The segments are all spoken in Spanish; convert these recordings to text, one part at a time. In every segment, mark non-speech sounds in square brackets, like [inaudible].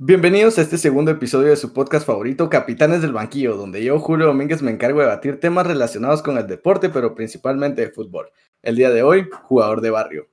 Bienvenidos a este segundo episodio de su podcast favorito, Capitanes del Banquillo, donde yo, Julio Domínguez, me encargo de debatir temas relacionados con el deporte, pero principalmente de fútbol. El día de hoy, jugador de barrio.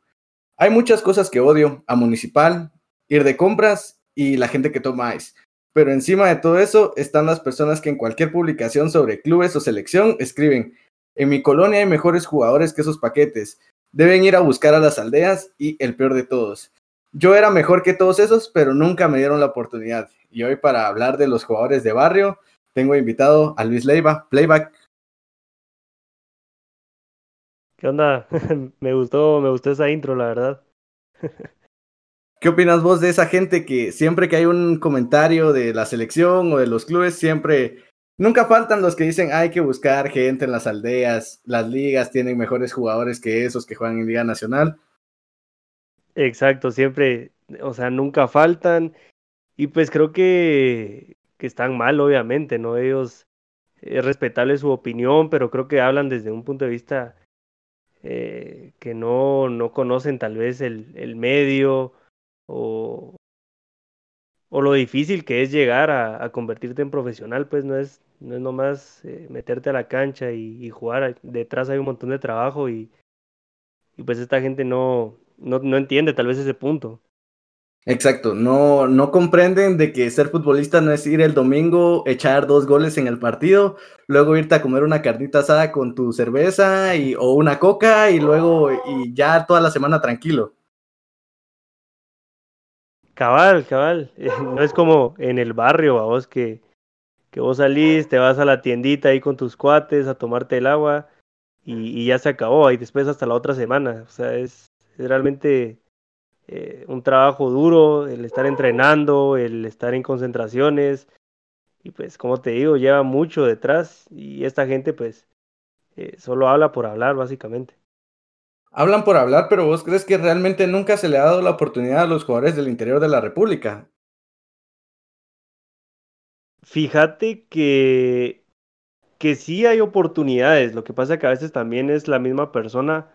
Hay muchas cosas que odio, a Municipal, ir de compras y la gente que toma ice. Pero encima de todo eso están las personas que en cualquier publicación sobre clubes o selección escriben, en mi colonia hay mejores jugadores que esos paquetes, deben ir a buscar a las aldeas y el peor de todos yo era mejor que todos esos, pero nunca me dieron la oportunidad. Y hoy para hablar de los jugadores de barrio, tengo invitado a Luis Leiva, Playback. ¿Qué onda? [laughs] me gustó, me gustó esa intro, la verdad. [laughs] ¿Qué opinas vos de esa gente que siempre que hay un comentario de la selección o de los clubes, siempre, nunca faltan los que dicen hay que buscar gente en las aldeas, las ligas tienen mejores jugadores que esos que juegan en Liga Nacional? Exacto, siempre, o sea, nunca faltan. Y pues creo que, que están mal, obviamente, ¿no? Ellos, es respetable su opinión, pero creo que hablan desde un punto de vista eh, que no, no conocen tal vez el, el medio o, o lo difícil que es llegar a, convertirte en profesional, pues no es, no es nomás eh, meterte a la cancha y, y, jugar, detrás hay un montón de trabajo y, y pues esta gente no, no, no entiende tal vez ese punto. Exacto, no, no comprenden de que ser futbolista no es ir el domingo, echar dos goles en el partido, luego irte a comer una carnita asada con tu cerveza y, o una coca y luego y ya toda la semana tranquilo. Cabal, cabal. [laughs] No es como en el barrio, a vos que, que vos salís, te vas a la tiendita ahí con tus cuates a tomarte el agua y, y ya se acabó, y después hasta la otra semana. O sea, es, es realmente eh, un trabajo duro, el estar entrenando, el estar en concentraciones. Y pues, como te digo, lleva mucho detrás y esta gente pues eh, solo habla por hablar, básicamente. Hablan por hablar, pero vos crees que realmente nunca se le ha dado la oportunidad a los jugadores del interior de la República. Fíjate que, que sí hay oportunidades, lo que pasa es que a veces también es la misma persona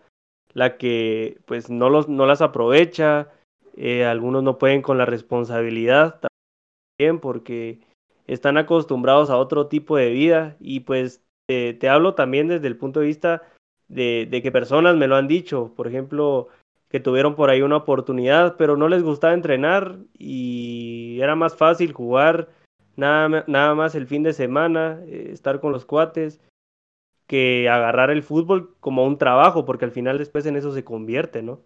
la que pues no, los, no las aprovecha, eh, algunos no pueden con la responsabilidad también porque están acostumbrados a otro tipo de vida y pues te, hablo también desde el punto de vista de, de, que personas me lo han dicho, por ejemplo, que tuvieron por ahí una oportunidad, pero no les gustaba entrenar y era más fácil jugar nada, nada más el fin de semana, eh, estar con los cuates que agarrar el fútbol como un trabajo, porque al final después en eso se convierte, ¿no?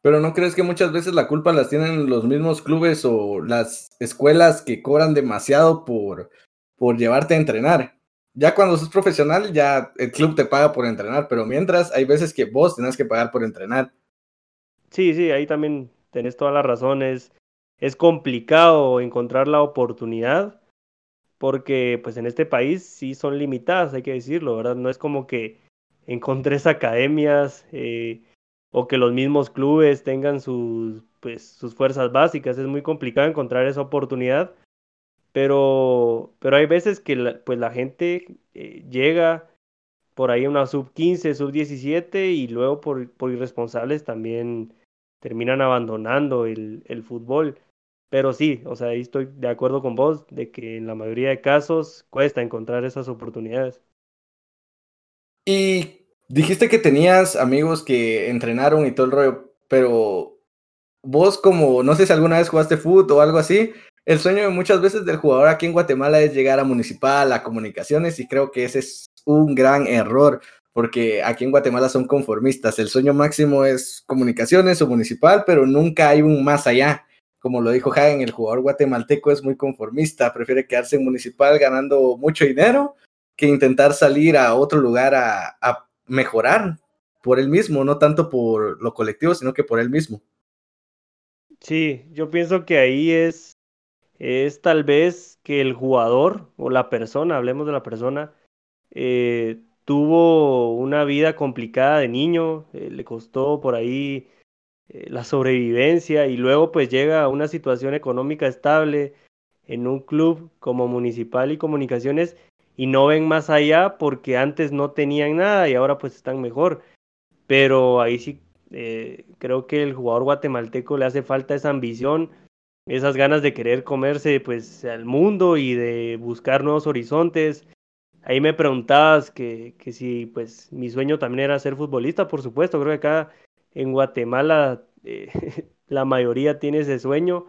Pero ¿no crees que muchas veces la culpa las tienen los mismos clubes o las escuelas que cobran demasiado por, por llevarte a entrenar? Ya cuando sos profesional, ya el club te paga por entrenar, pero mientras hay veces que vos tenés que pagar por entrenar. Sí, sí, ahí también tenés todas las razones. Es complicado encontrar la oportunidad porque pues en este país sí son limitadas, hay que decirlo, ¿verdad? No es como que encontres academias eh, o que los mismos clubes tengan sus, pues, sus fuerzas básicas, es muy complicado encontrar esa oportunidad, pero, pero hay veces que la, pues la gente eh, llega por ahí una sub 15, sub 17 y luego por, por irresponsables también terminan abandonando el, el fútbol. Pero sí, o sea, ahí estoy de acuerdo con vos de que en la mayoría de casos cuesta encontrar esas oportunidades. Y dijiste que tenías amigos que entrenaron y todo el rollo, pero vos como, no sé si alguna vez jugaste fútbol o algo así, el sueño muchas veces del jugador aquí en Guatemala es llegar a municipal, a comunicaciones, y creo que ese es un gran error, porque aquí en Guatemala son conformistas. El sueño máximo es comunicaciones o municipal, pero nunca hay un más allá como lo dijo Hagen, el jugador guatemalteco es muy conformista, prefiere quedarse en municipal ganando mucho dinero que intentar salir a otro lugar a, mejorar por él mismo, no tanto por lo colectivo, sino que por él mismo. Sí, yo pienso que ahí es, es tal vez que el jugador o la persona, hablemos de la persona, eh, tuvo una vida complicada de niño, eh, le costó por ahí eh, la sobrevivencia y luego pues llega a una situación económica estable en un club como Municipal y Comunicaciones y no ven más allá porque antes no tenían nada y ahora pues están mejor. Pero ahí sí eh, creo que el jugador guatemalteco le hace falta esa ambición esas ganas de querer comerse pues al mundo y de buscar nuevos horizontes. Ahí me preguntabas que, que si pues mi sueño también era ser futbolista, por supuesto, creo que acá en Guatemala eh, [laughs] la mayoría tiene ese sueño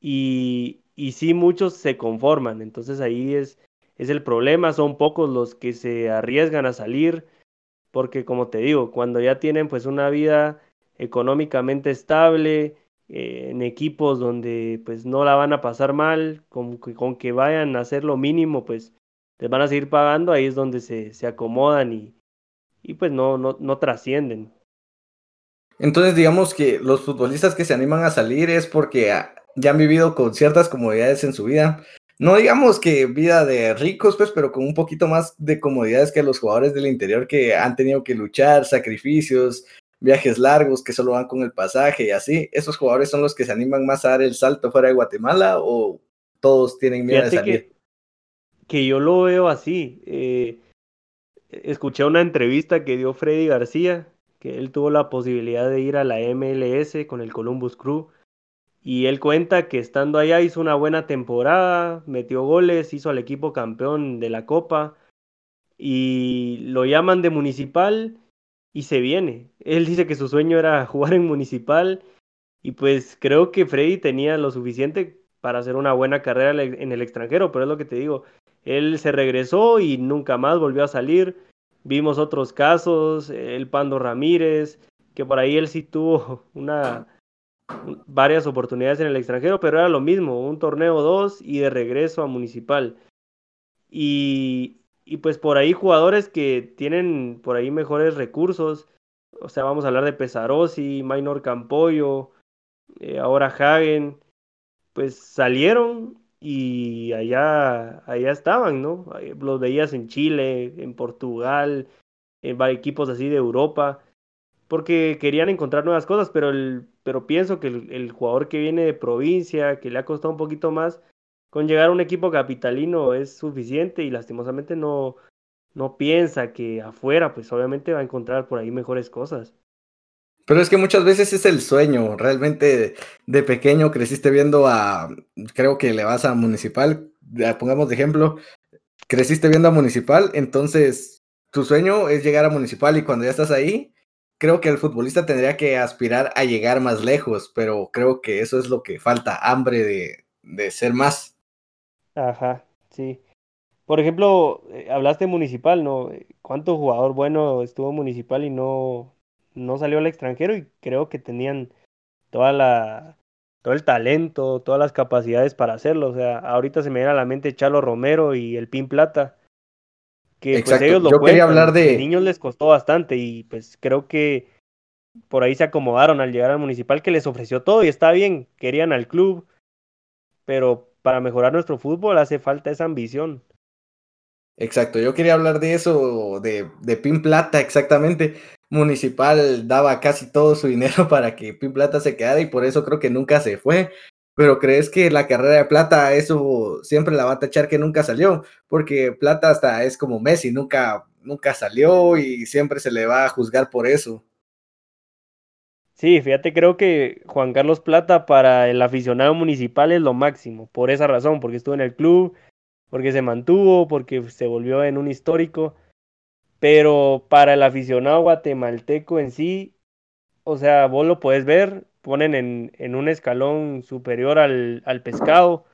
y, y sí muchos se conforman, entonces ahí es, es el problema, son pocos los que se arriesgan a salir, porque como te digo, cuando ya tienen pues una vida económicamente estable, eh, en equipos donde pues no la van a pasar mal, con, con, que vayan a hacer lo mínimo, pues les van a seguir pagando, ahí es donde se, se acomodan y, y pues no, no, no trascienden. Entonces digamos que los futbolistas que se animan a salir es porque ya han vivido con ciertas comodidades en su vida. No digamos que vida de ricos, pues, pero con un poquito más de comodidades que los jugadores del interior que han tenido que luchar, sacrificios, viajes largos que solo van con el pasaje y así. ¿Esos jugadores son los que se animan más a dar el salto fuera de Guatemala o todos tienen miedo de salir? Que, yo lo veo así. Eh, escuché una entrevista que dio Freddy García, que él tuvo la posibilidad de ir a la MLS con el Columbus Crew y él cuenta que estando allá hizo una buena temporada, metió goles, hizo al equipo campeón de la Copa y lo llaman de municipal y se viene. [laughs] Él dice que su sueño era [laughs] jugar en municipal y pues creo que Freddy tenía lo suficiente para hacer una buena carrera en el extranjero, pero es lo que te digo, él se regresó y nunca más volvió a salir. Vimos otros casos, el Pando Ramírez, que por ahí él sí tuvo [laughs] una varias oportunidades en el extranjero, pero era lo mismo, un torneo dos y de regreso a Municipal. Y, y pues por ahí jugadores que tienen por ahí mejores recursos, o sea, vamos a hablar de Pesarosi, Minor Campoyo, eh, ahora Hagen, pues salieron y allá, allá estaban, ¿no? Los veías en Chile, en Portugal, en equipos así de Europa porque querían encontrar nuevas cosas, pero, el, pero pienso que el, jugador que viene de provincia, que le ha costado un poquito más, con llegar a un equipo capitalino es suficiente y lastimosamente no, no piensa que afuera, pues obviamente va a encontrar por ahí mejores cosas. Pero es que muchas veces es el sueño, realmente de pequeño creciste viendo a, creo que le vas a Municipal, pongamos de ejemplo, creciste viendo a Municipal, entonces tu sueño es llegar a Municipal y cuando ya estás ahí, creo que el futbolista tendría que aspirar a llegar más lejos, pero creo que eso es lo que falta, hambre de, de ser más. Ajá, sí. Por ejemplo, eh, hablaste municipal, ¿no? ¿Cuánto jugador bueno estuvo municipal y no, no salió al extranjero? Y creo que tenían toda la, todo el talento, todas las capacidades para hacerlo. O sea, ahorita se me viene a la mente Chalo Romero y el Pin Plata que pues ellos lo Yo quería hablar de... niños les costó bastante y pues creo que por ahí se acomodaron al llegar al municipal que les ofreció todo y está bien, querían al club, pero para mejorar nuestro fútbol hace falta esa ambición. Exacto, yo quería hablar de eso, de, de Pin Plata, exactamente. Municipal daba casi todo su dinero [laughs] para que Pin Plata se quedara y por eso creo que nunca se fue. Pero crees que la carrera de Plata, eso siempre la va a tachar que nunca salió, porque Plata hasta es como Messi, nunca, nunca salió y siempre se le va a juzgar por eso. Sí, fíjate, creo que Juan Carlos Plata para el aficionado municipal es lo máximo, por esa razón, porque estuvo en el club, porque se mantuvo, porque se volvió en un histórico, pero para el aficionado guatemalteco en sí, o sea, vos lo puedes ver, ponen en, en un escalón superior al, al pescado,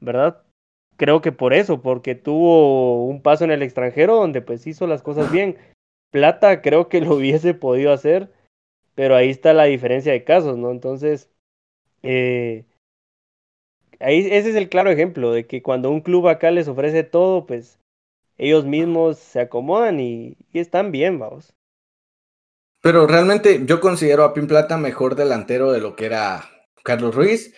¿verdad? Creo que por eso, porque tuvo un paso en el extranjero donde pues hizo las cosas [laughs] bien. Plata creo que lo hubiese podido hacer, pero ahí está la diferencia de casos, ¿no? Entonces, eh, ahí ese es el claro ejemplo de que cuando un club acá les ofrece todo, pues ellos mismos se acomodan y, y están bien, vamos. Pero realmente yo considero a Pin Plata mejor delantero de lo que era Carlos Ruiz,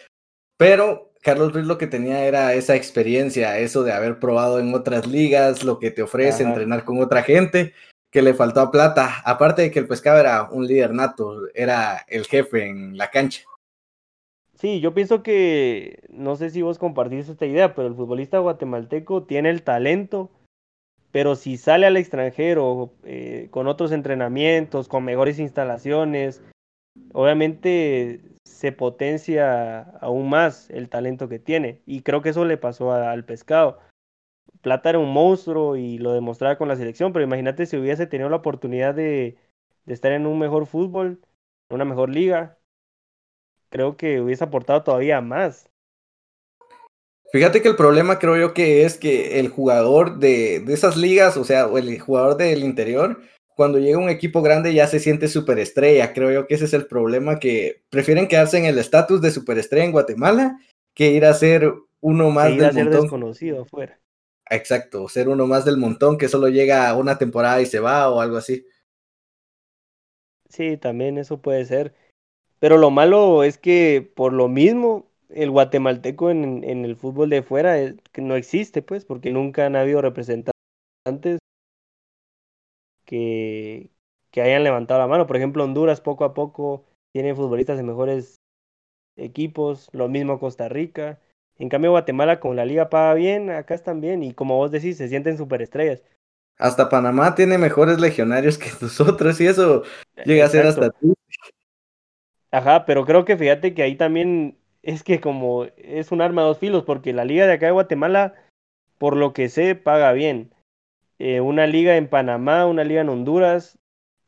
pero Carlos Ruiz lo que tenía era esa experiencia, eso de haber probado en otras ligas, lo que te ofrece entrenar con otra gente, que le faltó a Plata, aparte de que el pescado era un líder nato, era el jefe en la cancha. Sí, yo pienso que, no sé si vos compartís esta idea, pero el futbolista guatemalteco tiene el talento pero si sale al extranjero eh, con otros entrenamientos, con mejores instalaciones, obviamente se potencia aún más el talento que tiene. Y creo que eso le pasó al pescado. Plata era un monstruo y lo demostraba con la selección, pero imagínate si hubiese tenido la oportunidad de, de estar en un mejor fútbol, una mejor liga, creo que hubiese aportado todavía más. Fíjate que el problema creo yo que es que el jugador de, de esas ligas, o sea, el jugador del interior, cuando llega un equipo grande ya se siente superestrella. Creo yo que ese es el problema, que prefieren quedarse en el estatus de superestrella en Guatemala que ir a ser uno más del montón. desconocido afuera. Exacto, ser uno más del montón que solo llega una temporada y se va o algo así. Sí, también eso puede ser. Pero lo malo es que por lo mismo el guatemalteco en, en el fútbol de fuera que no existe, pues, porque nunca han habido representantes que, que hayan levantado la mano. Por ejemplo, Honduras poco a poco tiene futbolistas de mejores equipos, lo mismo Costa Rica. En cambio, Guatemala, con la liga paga bien, acá están bien, y como vos decís, se sienten superestrellas. Hasta Panamá tiene mejores legionarios que [laughs] nosotros, y eso llega a ser hasta tú. Ajá, pero creo que fíjate que ahí también es que como es un arma de dos filos, porque la liga de acá de Guatemala, por lo que sé, paga bien. Eh, una liga en Panamá, una liga en Honduras,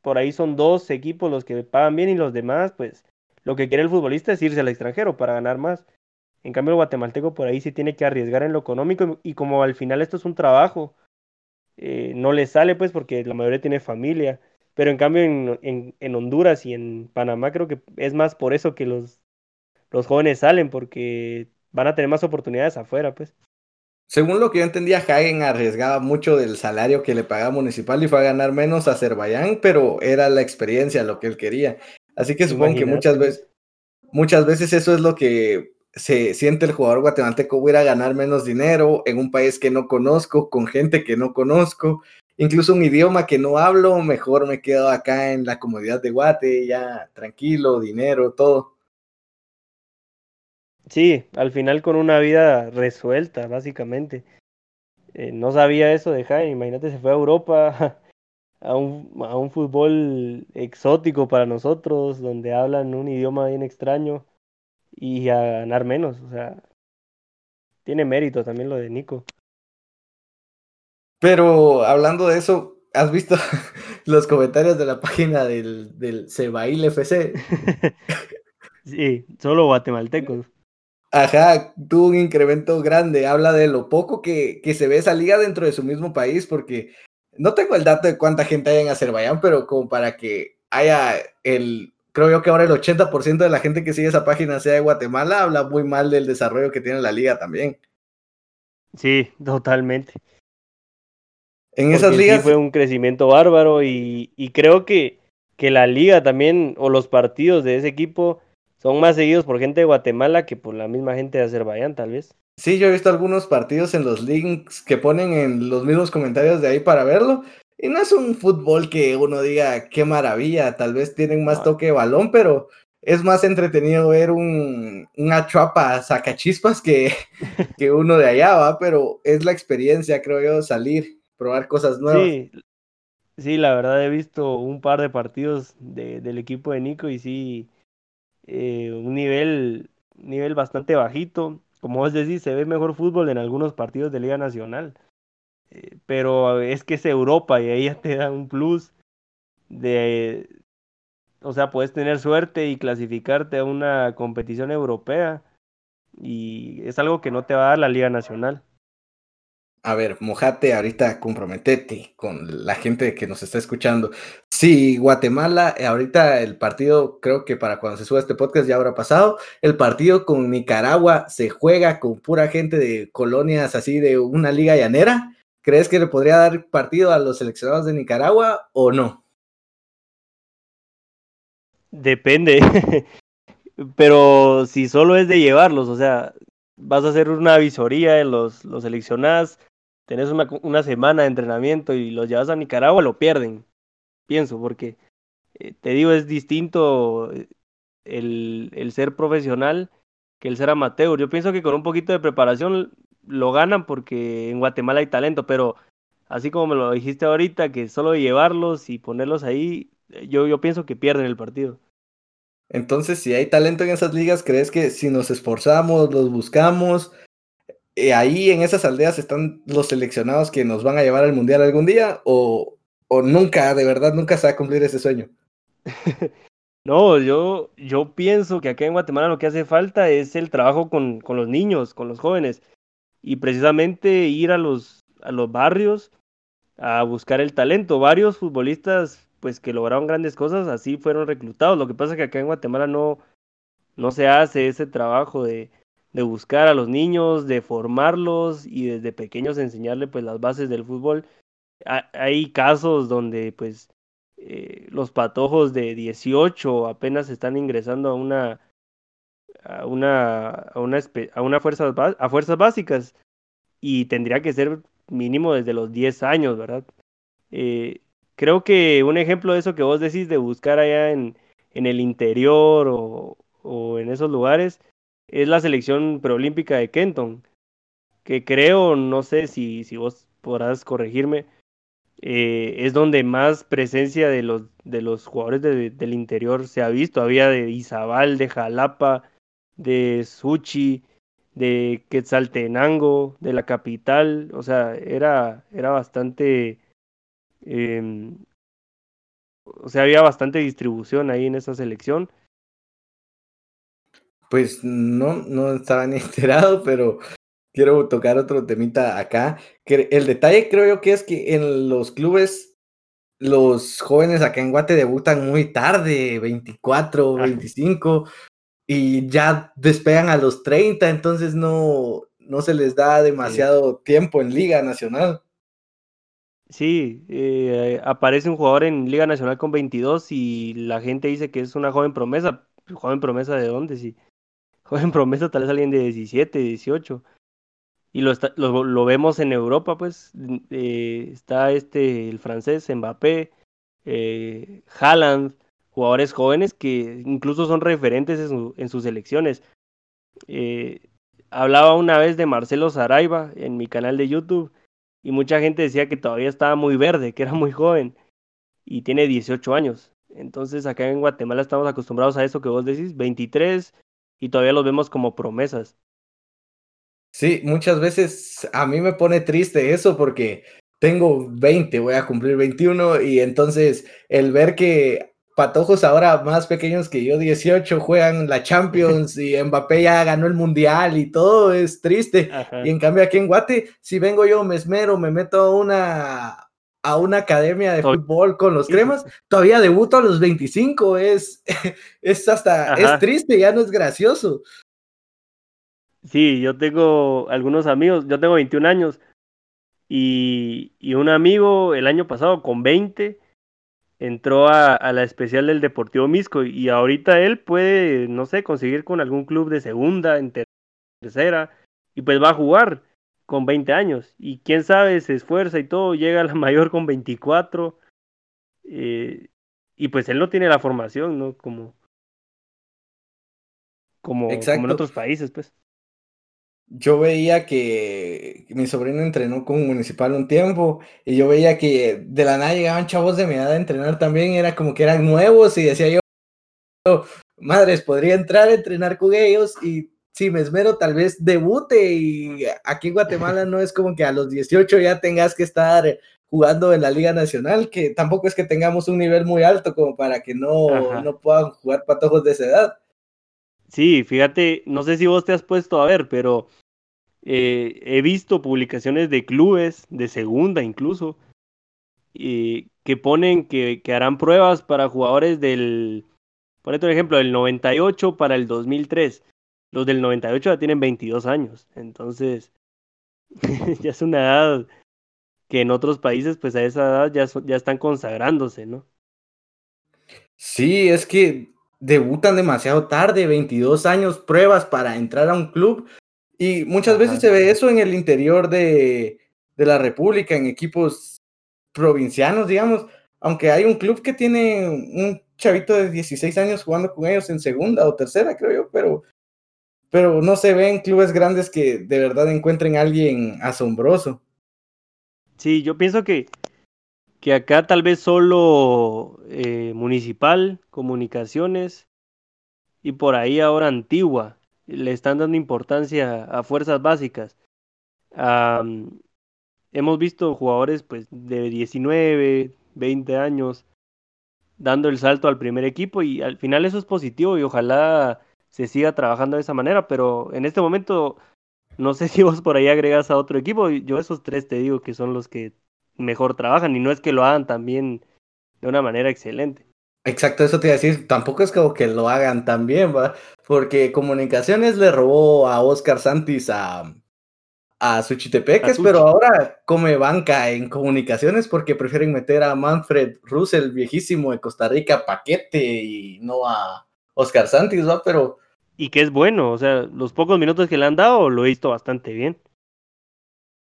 por ahí son dos equipos los que pagan bien y los demás, pues lo que quiere el futbolista es irse al extranjero para ganar más. En cambio, el guatemalteco por ahí sí tiene que arriesgar en lo económico y como al final esto es un trabajo, eh, no le sale pues porque la mayoría tiene familia. Pero en cambio en, en Honduras y en Panamá creo que es más por eso que los los jóvenes salen porque van a tener más oportunidades afuera, pues. Según lo que yo entendía, Hagen arriesgaba mucho del salario que le pagaba Municipal y fue a ganar menos a Azerbaiyán, pero era la experiencia lo que él quería. Así que supongo que muchas veces, muchas veces eso es lo que se siente el jugador guatemalteco, voy a ganar menos dinero en un país que no conozco, con gente que no conozco, incluso un idioma que no hablo, mejor me quedo acá en la comodidad de Guate, ya tranquilo, dinero, todo. Sí, al final con una vida resuelta, básicamente. Eh, no sabía eso de Jaime, imagínate, se fue a Europa [laughs] a un, a un fútbol exótico para nosotros, donde hablan un idioma bien extraño y a ganar menos, o sea, tiene mérito también lo de Nico. Pero hablando de eso, ¿has visto [laughs] los comentarios de la página del, del Cebail FC? [laughs] sí, solo guatemaltecos. Ajá, tuvo un incremento grande. Habla de lo poco que, que, se ve esa liga dentro de su mismo país, porque no tengo el dato de cuánta gente hay en Azerbaiyán, pero como para que haya el, creo yo que ahora el 80% de la gente que sigue esa página sea de Guatemala, habla muy mal del desarrollo que tiene la liga también. Sí, totalmente. En esas ligas. Sí fue un crecimiento bárbaro y, y creo que, que la liga también, o los partidos de ese equipo, son más seguidos por gente de Guatemala que por la misma gente de Azerbaiyán, tal vez. Sí, yo he visto algunos partidos en los links que ponen en los mismos comentarios de ahí para verlo. Y no es un fútbol que uno diga qué maravilla, tal vez tienen más toque de balón, pero es más entretenido ver un, una chuapa sacachispas que, [laughs] que uno de allá, ¿va? Pero es la experiencia, creo yo, salir, probar cosas nuevas. Sí, sí la verdad he visto un par de partidos de, del equipo de Nico y sí, eh, un nivel, nivel bastante bajito. Como vos decís, se ve mejor fútbol en algunos partidos de Liga Nacional. Eh, pero es que es Europa y ahí ya te da un plus de, o sea, puedes tener suerte y clasificarte a una competición europea y es algo que no te va a dar la Liga Nacional a ver, mojate ahorita, comprometete con la gente que nos está escuchando. Si Guatemala, eh, ahorita el partido, creo que para cuando se suba este podcast ya habrá pasado, el partido con Nicaragua se juega con pura gente de colonias así de una liga llanera. ¿Crees que le podría dar partido a los seleccionados de Nicaragua o no? Depende, [laughs] pero si solo es de llevarlos, o sea, vas a hacer una visoría, los, los seleccionás, tenés una, una semana de entrenamiento y los llevas a Nicaragua, lo pierden, pienso, porque eh, te digo, es distinto eh, el, el ser profesional que el ser amateur. Yo pienso que con un poquito de preparación lo ganan porque en Guatemala hay talento, pero así como me lo dijiste ahorita, que solo llevarlos y ponerlos ahí, yo, yo pienso que pierden el partido. Entonces, si hay talento en esas ligas, ¿crees que si nos esforzamos, los buscamos, eh, ahí en esas aldeas están los seleccionados que nos van a llevar al mundial algún día? ¿O, o nunca, de verdad, nunca se va a cumplir ese sueño? [laughs] No, yo, yo pienso que acá en Guatemala lo que hace falta es el trabajo con, con los niños, con los jóvenes, y precisamente ir a los, a los barrios a buscar el talento. Varios futbolistas pues que lograron grandes cosas así fueron reclutados. Lo que pasa es que acá en Guatemala no, no se hace ese trabajo de, de buscar a los niños, de formarlos y desde pequeños enseñarle pues las bases del fútbol. Hay casos donde pues eh, los patojos de 18 apenas están ingresando a una a una a una a una fuerza a fuerzas básicas y tendría que ser mínimo desde los 10 años, ¿verdad? Eh, creo que un ejemplo de eso que vos decís de buscar allá en, en el interior o, o en esos lugares es la selección preolímpica de Kenton, que creo, no sé si, si vos podrás corregirme, eh, es donde más presencia de los, de los jugadores del interior se ha visto. Había de Izabal, de Jalapa, de Suchi, de Quetzaltenango, de la capital. O sea, era, era bastante... Em, o sea, había bastante distribución ahí en esa selección. Pues no, no estaba ni [laughs] enterado, pero quiero tocar otro temita acá. Que el detalle creo yo que es que en los clubes, los jóvenes acá en Guate debutan muy tarde, 24, 25, y ya despegan a los 30, entonces no, no se les da demasiado tiempo en Liga Nacional. Sí, eh, aparece un jugador en Liga Nacional con 22 y la gente dice que es una joven promesa. ¿Joven promesa de dónde? Sí. [laughs] Joven promesa tal vez alguien de 17, 18 y lo, lo, vemos en Europa, pues eh, está este, el francés Mbappé, eh, Haaland, jugadores jóvenes que incluso son referentes en, en sus selecciones. Eh, hablaba una vez de Marcelo Saraiva en mi canal de YouTube y mucha gente decía que todavía estaba muy verde, que era muy joven y tiene 18 años. Entonces acá en Guatemala estamos acostumbrados a eso que vos decís, 23 y todavía los vemos como promesas. Sí, muchas veces a mí me pone triste eso porque tengo 20, voy a cumplir 21 y entonces el ver que patojos ahora más pequeños que yo, 18, juegan la Champions y Mbappé ya ganó el Mundial y todo es triste. Y en cambio aquí en Guate, si vengo yo, me esmero, me meto a una, a una academia de fútbol con los cremas, todavía debuto a los 25, es, [laughs] es hasta, es triste, ya no es gracioso. Sí, yo tengo algunos amigos, yo tengo 21 años y, y un amigo el año pasado con 20 entró a, a, la especial del Deportivo Misco y ahorita él puede, no sé, conseguir con algún club de segunda, en tercera y pues va a jugar con 20 años y quién sabe, se esfuerza y todo, llega a la [laughs] mayor con 24 eh, y pues él no tiene la formación, ¿no? Como, como, como en otros países, pues yo veía que mi sobrino entrenó con Municipal un tiempo y yo veía que de la nada llegaban chavos de mi edad a entrenar también, era como que eran nuevos y decía yo, madres, podría entrar a entrenar con ellos y si me esmero tal vez debute y aquí en Guatemala no es como que a los 18 ya tengas que estar jugando en la Liga Nacional, que tampoco es que tengamos un nivel muy alto como para que no, no puedan jugar patojos de esa edad. Sí, fíjate, no sé si vos te has puesto a ver, pero eh, he visto publicaciones de clubes, de segunda incluso, que ponen que, que, harán pruebas para jugadores del, por ejemplo, del 98 para el 2003. Los del 98 ya tienen 22 años, entonces [laughs] ya es una edad que en otros países, pues a esa edad ya, ya están consagrándose, ¿no? Sí, es que debutan demasiado tarde, 22 años, pruebas para entrar a un club. Y muchas veces se ve eso en el interior de, de, la República, en equipos provincianos, digamos. Aunque hay un club que tiene un chavito de 16 años jugando con ellos en segunda o tercera, creo yo, pero, pero no se ven clubes grandes que de verdad encuentren a alguien asombroso. Sí, yo pienso que, que acá tal vez solo eh, municipal, comunicaciones y por ahí ahora Antigua. Le están dando importancia a fuerzas básicas. hemos visto jugadores pues de 19, 20 años dando el salto al primer equipo y al final eso es positivo y ojalá se siga trabajando de esa manera, pero en este momento no sé [laughs] si vos por ahí agregas a otro equipo, yo esos tres te digo que son los que mejor trabajan y no es que lo hagan también de una manera excelente. Exacto, eso te iba a decir, tampoco es como que lo hagan también, ¿va? Porque Comunicaciones le robó a Oscar Santis a, a Suchitepeques, pero ahora come banca en Comunicaciones porque prefieren meter a Manfred Russell, viejísimo de Costa Rica, paquete y no a Oscar Santis, ¿va? Pero... Y que es bueno, o sea, los pocos minutos que le han dado lo he visto bastante bien.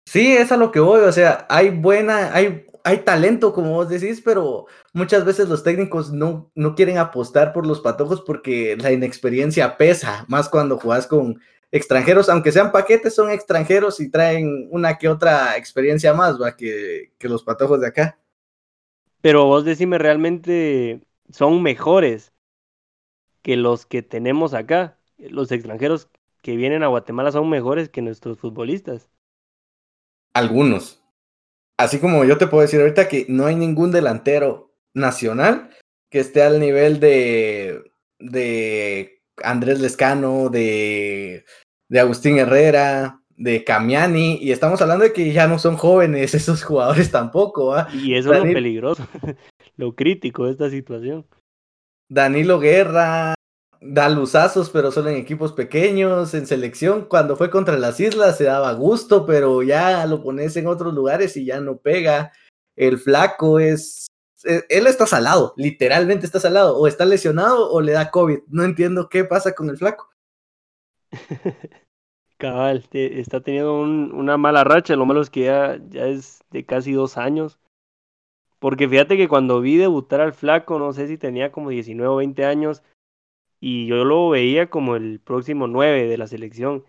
Sí, es a lo que voy, o sea, hay buena, hay hay talento, como vos decís, pero muchas veces los técnicos no, no quieren apostar por los patojos porque la inexperiencia pesa, más cuando jugás con extranjeros, aunque sean paquetes, son extranjeros y traen una que otra experiencia más ¿va? Que, que los patojos de acá. Pero vos decime, realmente son mejores que los que tenemos acá. Los extranjeros que vienen a Guatemala son mejores que nuestros futbolistas. Algunos, así como yo te puedo decir ahorita que no hay ningún delantero nacional que esté al nivel de, de Andrés Lescano, de, de Agustín Herrera, de Camiani, y estamos hablando de que ya no son jóvenes [laughs] esos jugadores tampoco. Y eso es lo peligroso, [laughs] lo crítico de esta situación. Danilo Guerra, da luzazos, pero solo en equipos pequeños, en selección. Cuando fue contra las islas se daba gusto, pero ya lo pones en otros lugares y ya no pega. El flaco es. Eh, él está salado, literalmente está salado. O está lesionado o le da COVID. No entiendo qué pasa con el flaco. [laughs] Cabal, está teniendo una mala racha. Lo malo es que ya es de casi dos años. Porque fíjate que cuando vi debutar al flaco, no sé si tenía como 19 o 20 años y yo lo veía como el próximo 9 de la selección,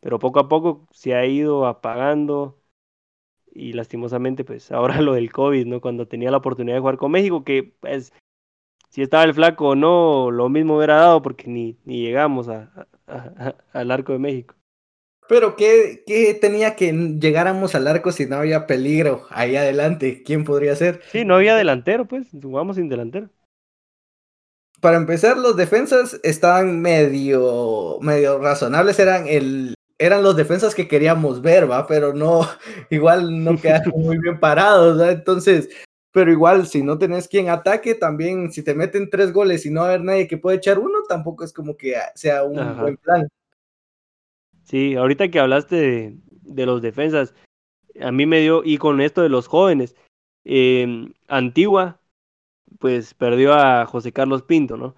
pero poco a poco se ha ido apagando y lastimosamente pues [laughs] ahora lo del COVID, ¿no? Cuando tenía la oportunidad de jugar con México, que pues si estaba el flaco o no, lo mismo hubiera dado porque ni, ni llegamos a, al arco de México. Pero ¿qué, ¿qué, tenía que llegáramos al arco si no había peligro ahí adelante? ¿Quién podría ser? Sí, no había delantero, pues, jugamos sin delantero para empezar, los defensas estaban medio, medio razonables, eran el, eran los defensas que queríamos ver, ¿va? Pero no, [laughs] igual no [laughs] quedaron muy bien parados, ¿va? Entonces, pero igual, si no tenés quien ataque, también si te meten tres goles y no haber nadie que pueda echar uno, tampoco es como que sea un buen plan. Sí, ahorita que hablaste de, los defensas, a mí me dio, y con esto de los jóvenes, eh, Antigua pues perdió a José Carlos Pinto, ¿no?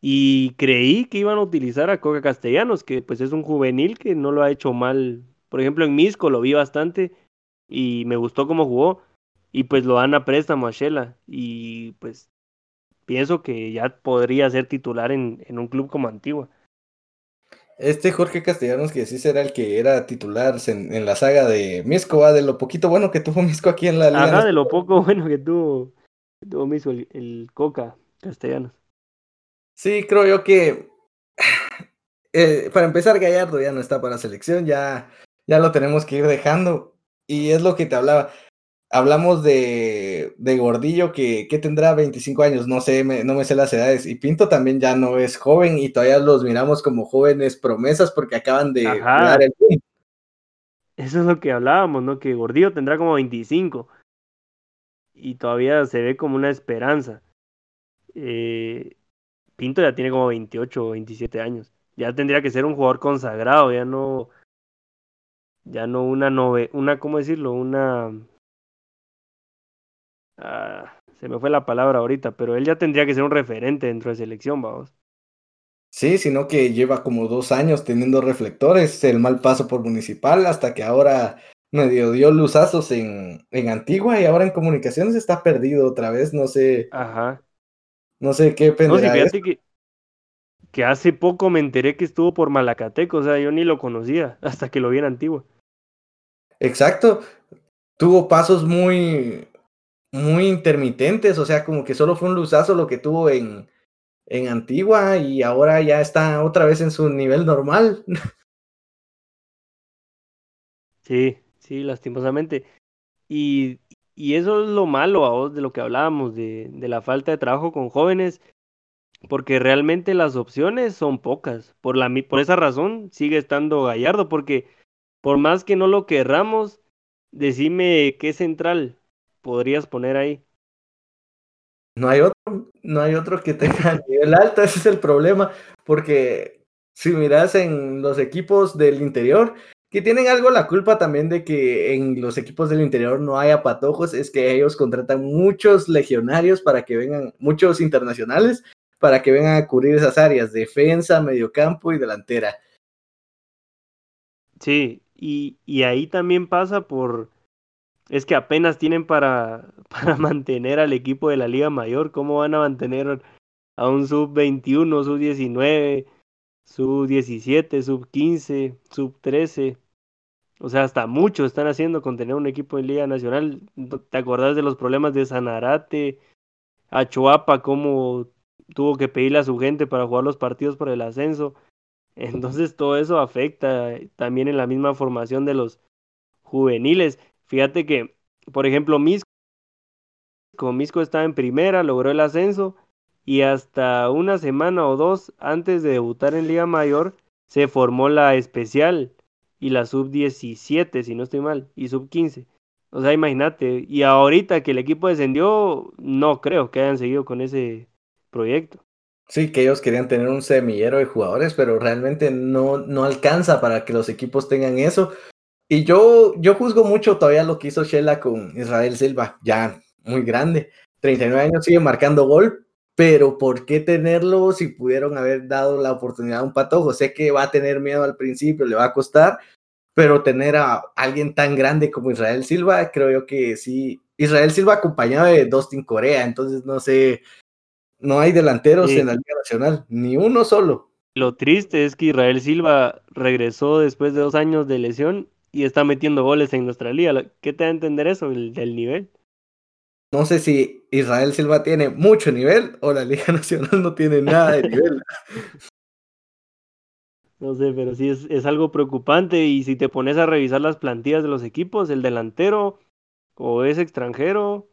Y creí que iban a utilizar a Coca Castellanos, que pues es un juvenil que no lo ha hecho mal. Por ejemplo, en Misco lo vi bastante y me gustó cómo jugó. Y pues lo dan a préstamo a Shela. Y pues pienso que ya podría ser titular en un club como Antigua. Este Jorge Castellanos, que sí será el que era titular en, en la saga de Misco, de lo poquito bueno que tuvo [laughs] Misco aquí en la liga. Ajá, de lo poco bueno que tuvo todo mismo el, Coca castellanos. Sí, creo yo que [sighs] eh, para empezar Gallardo ya no está para selección, ya, ya lo tenemos que ir dejando. Y es lo que te hablaba. Hablamos de, de Gordillo que, que, tendrá 25 años, no sé, no me sé las edades. Y Pinto también ya no es joven y todavía los miramos como jóvenes promesas porque acaban de dar el Eso es lo que hablábamos, ¿no? Que Gordillo tendrá como 25 y todavía se ve como una esperanza. Eh, Pinto ya tiene como 28 o 27 años. Ya tendría que ser un jugador consagrado, ya no. Ya no una nove, una, ¿cómo decirlo? Una. Ah, se me fue la palabra ahorita, pero él ya tendría que ser un referente dentro de selección, vamos. Sí, sino que lleva como dos años teniendo reflectores, el mal paso por municipal, hasta que ahora medio dio luzazos en, en Antigua y ahora en comunicaciones está perdido otra vez, no sé. Ajá. No sé qué no, que, que hace poco me enteré que estuvo por Malacateco, o sea, yo ni lo conocía hasta que lo vi en Antigua. Exacto. Tuvo pasos muy muy intermitentes, o sea, como que solo fue un luzazo lo que tuvo en en Antigua y ahora ya está otra vez en su nivel normal. Sí, sí, lastimosamente. Y, y eso es lo malo a vos de lo que hablábamos, de, de la falta de trabajo con jóvenes, porque realmente las opciones son pocas. Por, la, por esa razón sigue estando Gallardo, porque por más que no lo querramos, decime qué central podrías poner ahí. No hay otro, no hay otro que tenga [laughs] nivel alto, ese es el problema, porque si miras en los equipos del interior, que tienen algo la culpa también de que en los equipos del interior no haya patojos, es que ellos contratan muchos legionarios para que vengan, muchos internacionales, para que vengan a cubrir esas áreas, defensa, mediocampo y delantera. Sí, y, y ahí también pasa por, es que apenas tienen para, [laughs] para mantener al equipo de la Liga Mayor, ¿cómo van a mantener a un sub-21, sub-19? sub 17, sub 15, sub 13. O sea, hasta mucho están haciendo con tener un equipo en Liga Nacional. ¿Te acordás de los problemas de Sanarate? A Chuapa, cómo tuvo que pedirle a su gente para jugar los partidos por el ascenso. [laughs] Entonces todo eso afecta también en la misma formación de los juveniles. Fíjate que, por ejemplo, Misco, Misco estaba en primera, logró el ascenso y hasta una semana o dos antes de debutar en Liga Mayor se formó la especial y la sub 17, si no estoy mal, y sub 15. O sea, imagínate, y ahorita que el equipo descendió, no creo que hayan seguido con ese proyecto. Sí, que ellos querían tener un semillero de jugadores, pero realmente no, no alcanza para que los equipos tengan eso. Y yo, yo juzgo mucho todavía lo que hizo Shela con Israel Silva, ya muy grande. 39 años sigue marcando gol, pero ¿por qué tenerlo si pudieron haber dado la oportunidad a un patojo? Sé que va a tener miedo al principio, le va a costar, pero tener a alguien tan grande como Israel Silva, creo yo que sí. Israel Silva acompañado de Dustin Corea, entonces no sé, no hay delanteros en la Liga Nacional, ni uno solo. Lo triste es que Israel Silva regresó después de dos años de lesión y está metiendo goles en nuestra liga. ¿Qué te da a entender eso, el, del nivel? no sé si Israel Silva tiene mucho nivel o la Liga [laughs] Nacional no tiene nada de nivel. [laughs] No sé, pero sí es, es, algo preocupante y si te pones a revisar las plantillas de los equipos, el delantero o es extranjero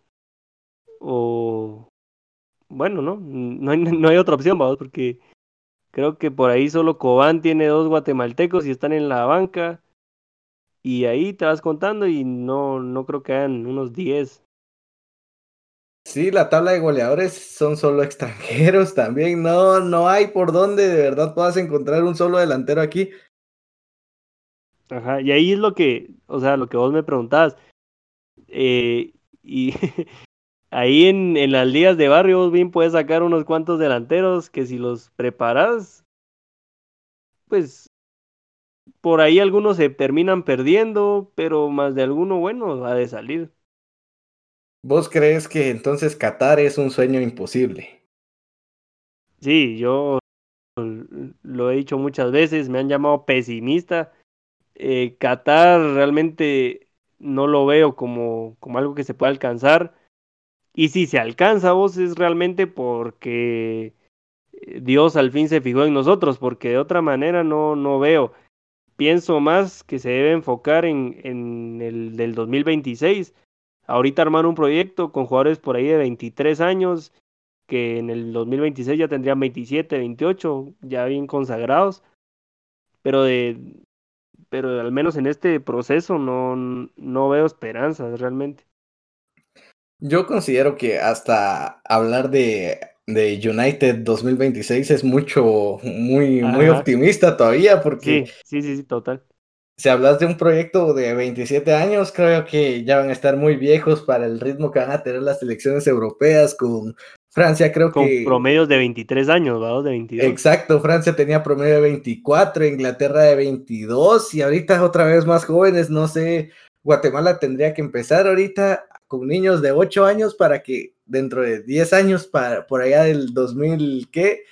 o... Bueno, no, no hay, [laughs] no hay otra opción, vamos, porque creo que por ahí solo Cobán tiene dos guatemaltecos y están en la banca y ahí te vas contando y no, no creo que hayan unos 10 Sí, la tabla de goleadores son solo [laughs] extranjeros también. No, no hay por donde de verdad puedas encontrar un solo delantero aquí. Ajá, y ahí es lo que, o sea, lo que vos me preguntabas. Eh, y [laughs] ahí en, en las ligas de barrio vos bien puedes sacar unos cuantos delanteros que si los preparas, pues por ahí algunos se terminan perdiendo, pero más de alguno bueno va de salir. ¿Vos crees que entonces Qatar es un sueño imposible? Sí, yo lo he dicho muchas veces, me han llamado pesimista. Eh, Qatar realmente no lo veo como, como algo que se pueda alcanzar. Y si se alcanza, vos es realmente porque eh, Dios al fin se fijó en nosotros, porque de otra manera no, no veo. Pienso más que se debe enfocar en, en el del 2026 ahorita armar un proyecto con jugadores por ahí de 23 años, que en el 2026 ya tendrían 27, 28, ya bien consagrados, pero de pero al menos en este proceso no, no veo esperanzas realmente. Yo considero que hasta hablar de, de United 2026 es mucho, muy, muy optimista todavía, porque... Sí, sí, sí, total si hablas de un proyecto de 27 años, creo que ya van a estar muy viejos para el ritmo que van a tener las elecciones europeas con Francia, creo que... Con promedios de 23 años, ¿verdad? De 22. Exacto, Francia tenía promedio de 24, Inglaterra de 22 y ahorita otra vez más jóvenes, no sé, Guatemala tendría que empezar ahorita con niños de 8 años para que dentro de 10 años, para, por allá del 2000, ¿qué?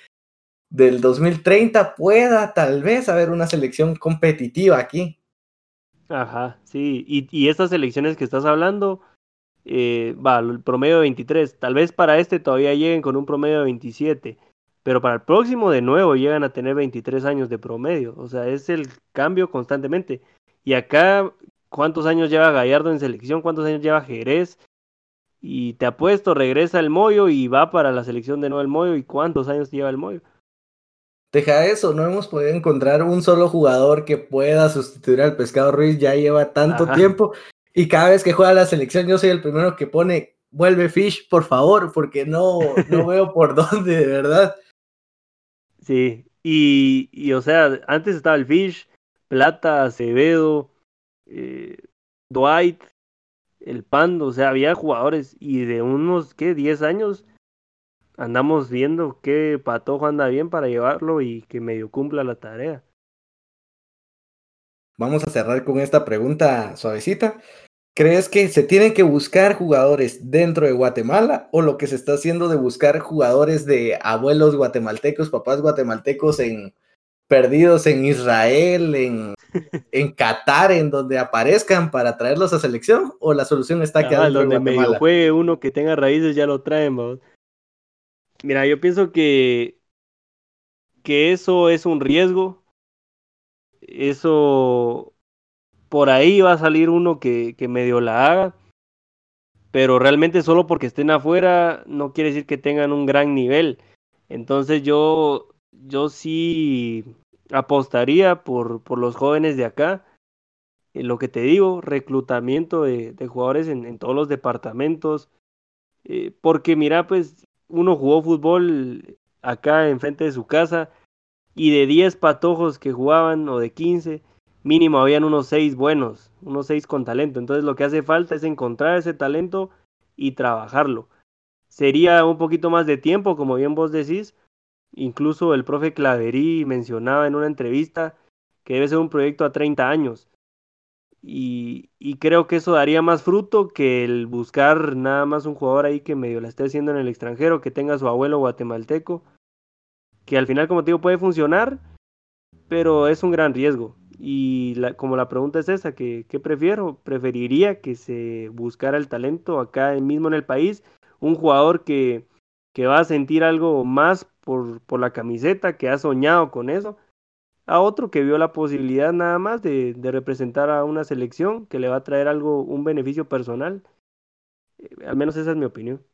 del 2030 pueda tal vez haber una selección competitiva aquí. Ajá, sí, y, y estas selecciones que estás hablando, eh, va, el promedio de 23, tal vez para este todavía lleguen con un promedio de 27, pero para el próximo de nuevo llegan a tener 23 años de promedio. O sea, es el cambio constantemente. Y acá, ¿cuántos años lleva Gallardo en selección? ¿Cuántos años lleva Jerez? Y te apuesto, regresa el Moyo y va para la selección de nuevo el Moyo. ¿Y cuántos años lleva el Moyo? Deja eso, no hemos podido encontrar un solo jugador que pueda sustituir al Pescado Ruiz, ya lleva tanto tiempo y cada vez que juega la selección yo soy el primero que pone, vuelve Fish, por favor, porque no, no [laughs] veo por dónde, de verdad. Sí, y, y, o sea, antes estaba el Fish, Plata, Acevedo, eh, Dwight, el Pando, o sea, había jugadores y de unos, ¿qué? 10 años andamos viendo qué patojo anda bien para llevarlo y que medio cumpla la tarea. Vamos a cerrar con esta pregunta suavecita. ¿Crees que se tienen que buscar jugadores dentro de Guatemala o lo que se está haciendo de buscar jugadores de abuelos guatemaltecos, papás guatemaltecos en perdidos en Israel, en, en Qatar, en donde aparezcan para traerlos a selección? ¿O la solución está que donde medio juegue uno que tenga raíces ya lo traen, vamos. Mira, yo pienso que, que eso es un riesgo. Eso por ahí va a salir uno que, que medio la haga. Pero realmente solo porque estén afuera no quiere decir que tengan un gran nivel. Entonces yo, yo sí apostaría por, por los jóvenes de acá. En lo que te digo, reclutamiento de, jugadores en, en, todos los departamentos. Eh, porque mira, pues uno jugó fútbol acá enfrente de su casa y de 10 patojos que jugaban o de 15, mínimo habían unos 6 buenos, unos 6 con talento. Entonces lo que hace falta es encontrar ese talento y trabajarlo. Sería un poquito más de tiempo, como bien vos decís. Incluso el profe Claverí mencionaba en una entrevista que debe ser un proyecto a 30 años. Y, creo que eso daría más fruto que el buscar nada más un jugador ahí que medio la esté haciendo en el extranjero, que tenga su abuelo guatemalteco, que al final, como te digo, puede funcionar, pero es un gran riesgo. Y como la pregunta es esa, ¿qué, ¿qué, prefiero? Preferiría que se buscara el talento acá mismo en el país, un jugador que, que va a sentir algo más por, por la camiseta, que ha soñado con eso, a otro que vio la posibilidad nada más de, de, representar a una selección que le va a traer algo, un beneficio personal. Eh, al menos esa es mi opinión.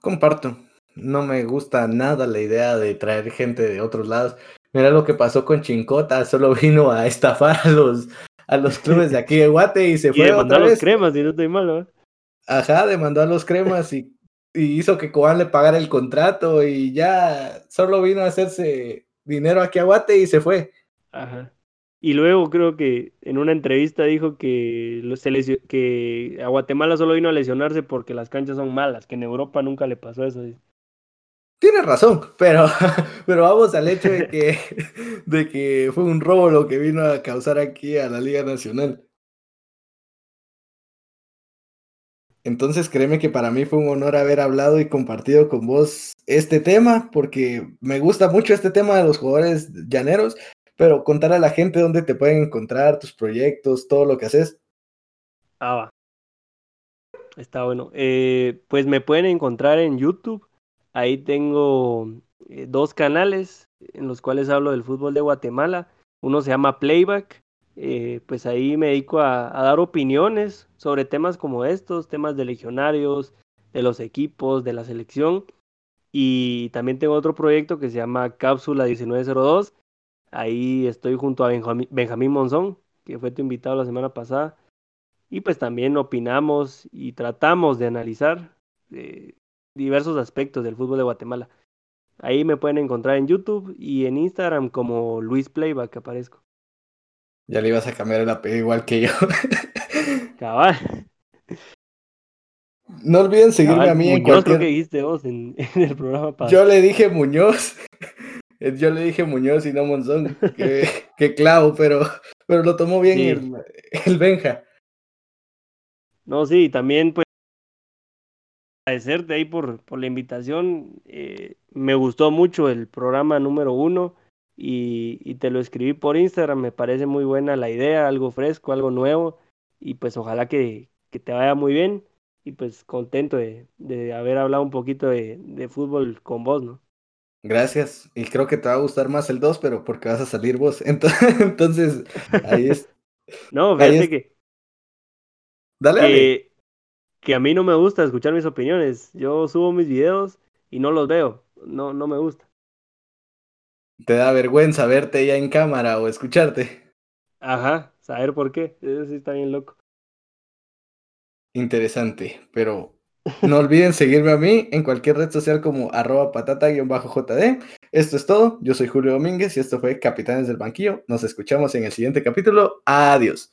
Comparto. No me gusta nada la idea de traer gente de otros lados. Mira lo que pasó con Chincota, [laughs] solo vino a estafar a los, a los clubes de aquí de Guate y se [laughs] fue. demandó a los cremas, y no estoy malo. ¿eh? Ajá, demandó a los cremas y, y hizo que Cobán le pagara el contrato y ya solo vino a hacerse dinero aquí a Guate y se fue. Ajá. Y luego creo que en una entrevista dijo que, se que a Guatemala solo vino a lesionarse porque las canchas son malas, que en Europa nunca le pasó eso. Tiene razón, pero, [laughs] pero vamos al hecho de que, [laughs] de que fue un robo lo que vino a causar aquí a la Liga Nacional. Entonces créeme que para mí fue un honor haber hablado y compartido con vos este tema, porque me gusta mucho este tema de los jugadores llaneros, pero contar a la gente dónde te pueden encontrar, tus proyectos, todo lo que haces. Ah, va. Está bueno. Eh, pues me pueden encontrar en YouTube. Ahí tengo eh, dos canales en los cuales hablo del fútbol de Guatemala. Uno se llama Playback eh, pues ahí me dedico a, dar opiniones sobre temas como estos, temas de legionarios, de los equipos, de la selección. Y también tengo otro proyecto que se llama Cápsula 1902. Ahí estoy junto a Benjamín, Monzón, que fue tu invitado la semana pasada. Y pues también opinamos y tratamos de analizar eh, diversos aspectos del fútbol de Guatemala. Ahí me pueden encontrar en YouTube y en Instagram como Luis Playback aparezco. Ya le ibas a cambiar el apellido igual que yo. [laughs] Cabal. No olviden seguirme a mí en cualquier... que dijiste vos en, [laughs] el programa. Yo le dije Muñoz. [laughs] Yo le dije Muñoz y no Monzón. que, clavo, pero, pero lo tomó bien el, el, Benja. No, sí, también pues agradecerte ahí por, por la invitación. Eh, me gustó mucho el programa número uno y, te lo escribí por Instagram, me parece muy buena la idea, algo fresco, algo nuevo y pues ojalá que, que te vaya muy bien y pues contento de, de haber hablado un poquito de, de fútbol con vos, ¿no? Gracias. Y creo que te va a gustar más el 2, pero porque vas a salir vos. [laughs] Entonces, ahí es. [laughs] no, fíjate que. Dale, que, dale. que a mí no me gusta escuchar mis opiniones. Yo subo mis videos y no los veo. No, no me gusta. Te da vergüenza verte ya en cámara o escucharte. Ajá, saber por qué. Eso sí está bien loco. Interesante, pero [laughs] no olviden seguirme a mí en cualquier red social como arroba patata-jd. Esto es todo, yo soy Julio Domínguez y esto fue Capitanes del Banquillo. Nos escuchamos en el siguiente capítulo. Adiós.